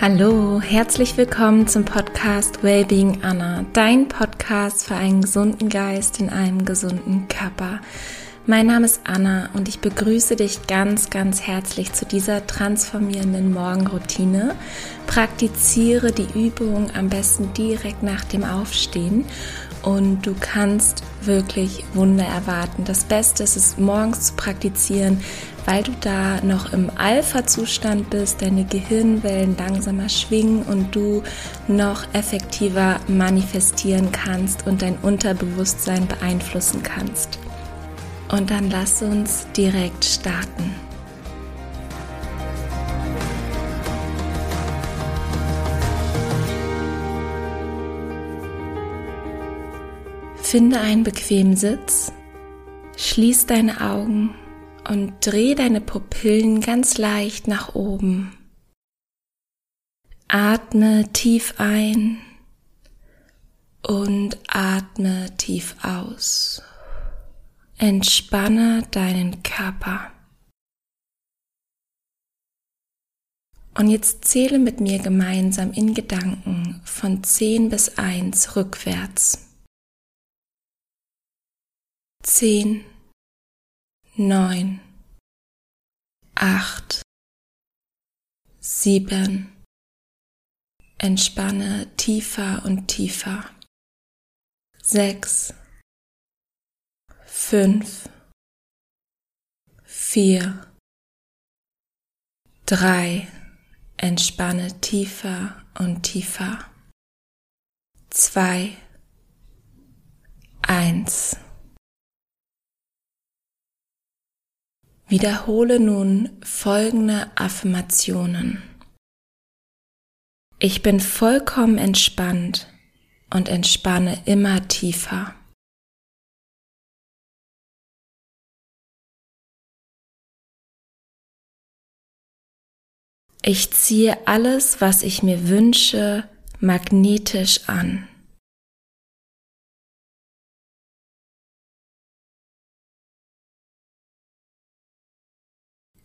Hallo, herzlich willkommen zum Podcast Wellbeing Anna, dein Podcast für einen gesunden Geist in einem gesunden Körper. Mein Name ist Anna und ich begrüße dich ganz, ganz herzlich zu dieser transformierenden Morgenroutine. Praktiziere die Übung am besten direkt nach dem Aufstehen und du kannst wirklich Wunder erwarten. Das Beste ist es, morgens zu praktizieren, weil du da noch im Alpha-Zustand bist, deine Gehirnwellen langsamer schwingen und du noch effektiver manifestieren kannst und dein Unterbewusstsein beeinflussen kannst. Und dann lass uns direkt starten. Finde einen bequemen Sitz, schließ deine Augen und dreh deine Pupillen ganz leicht nach oben. Atme tief ein und atme tief aus. Entspanne deinen Körper. Und jetzt zähle mit mir gemeinsam in Gedanken von 10 bis 1 rückwärts zehn, neun, acht, sieben. Entspanne tiefer und tiefer. Sechs, fünf, vier, drei. Entspanne tiefer und tiefer. Zwei, eins. Wiederhole nun folgende Affirmationen. Ich bin vollkommen entspannt und entspanne immer tiefer. Ich ziehe alles, was ich mir wünsche, magnetisch an.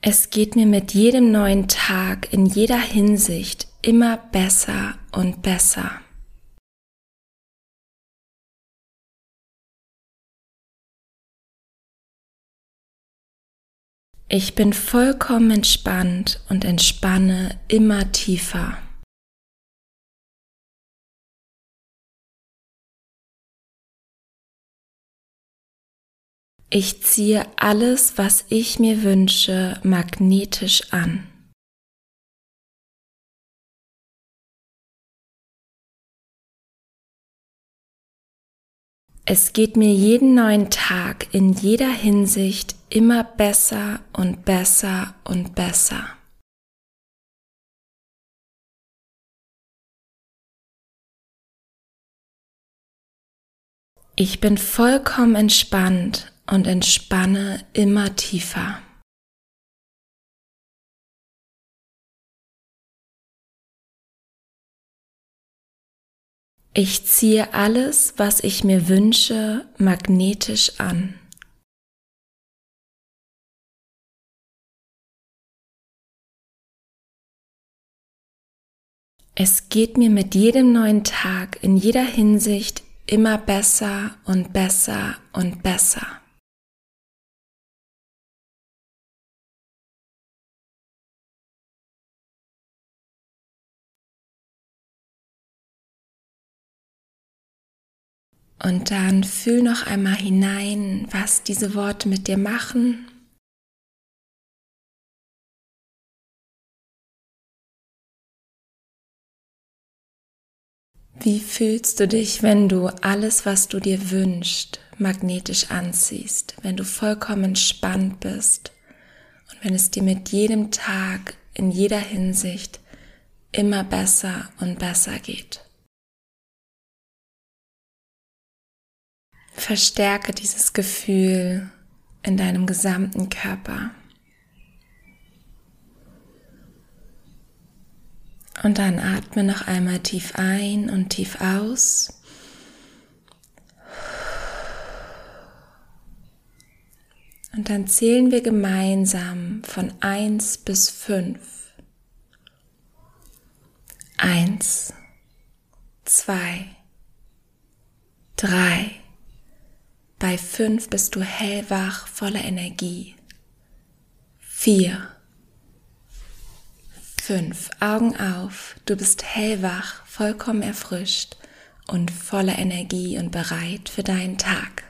Es geht mir mit jedem neuen Tag in jeder Hinsicht immer besser und besser. Ich bin vollkommen entspannt und entspanne immer tiefer. Ich ziehe alles, was ich mir wünsche, magnetisch an. Es geht mir jeden neuen Tag in jeder Hinsicht immer besser und besser und besser. Ich bin vollkommen entspannt und entspanne immer tiefer. Ich ziehe alles, was ich mir wünsche, magnetisch an. Es geht mir mit jedem neuen Tag in jeder Hinsicht immer besser und besser und besser. Und dann fühl noch einmal hinein, was diese Worte mit dir machen. Wie fühlst du dich, wenn du alles, was du dir wünschst, magnetisch anziehst, wenn du vollkommen entspannt bist und wenn es dir mit jedem Tag in jeder Hinsicht immer besser und besser geht? Verstärke dieses Gefühl in deinem gesamten Körper. Und dann atme noch einmal tief ein und tief aus. Und dann zählen wir gemeinsam von 1 bis 5. Eins, zwei, drei. Bei fünf bist du hellwach, voller Energie. Vier, fünf. Augen auf. Du bist hellwach, vollkommen erfrischt und voller Energie und bereit für deinen Tag.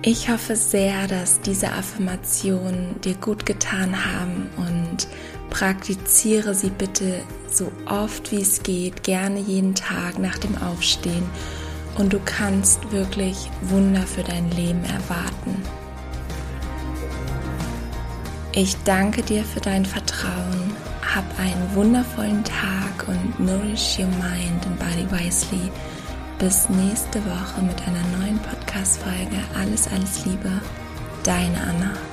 Ich hoffe sehr, dass diese Affirmationen dir gut getan haben und praktiziere sie bitte so oft wie es geht, gerne jeden Tag nach dem Aufstehen und du kannst wirklich Wunder für dein Leben erwarten. Ich danke dir für dein Vertrauen. Hab einen wundervollen Tag und nourish your mind and body wisely. Bis nächste Woche mit einer neuen Podcast-Folge. Alles, alles Liebe. Deine Anna.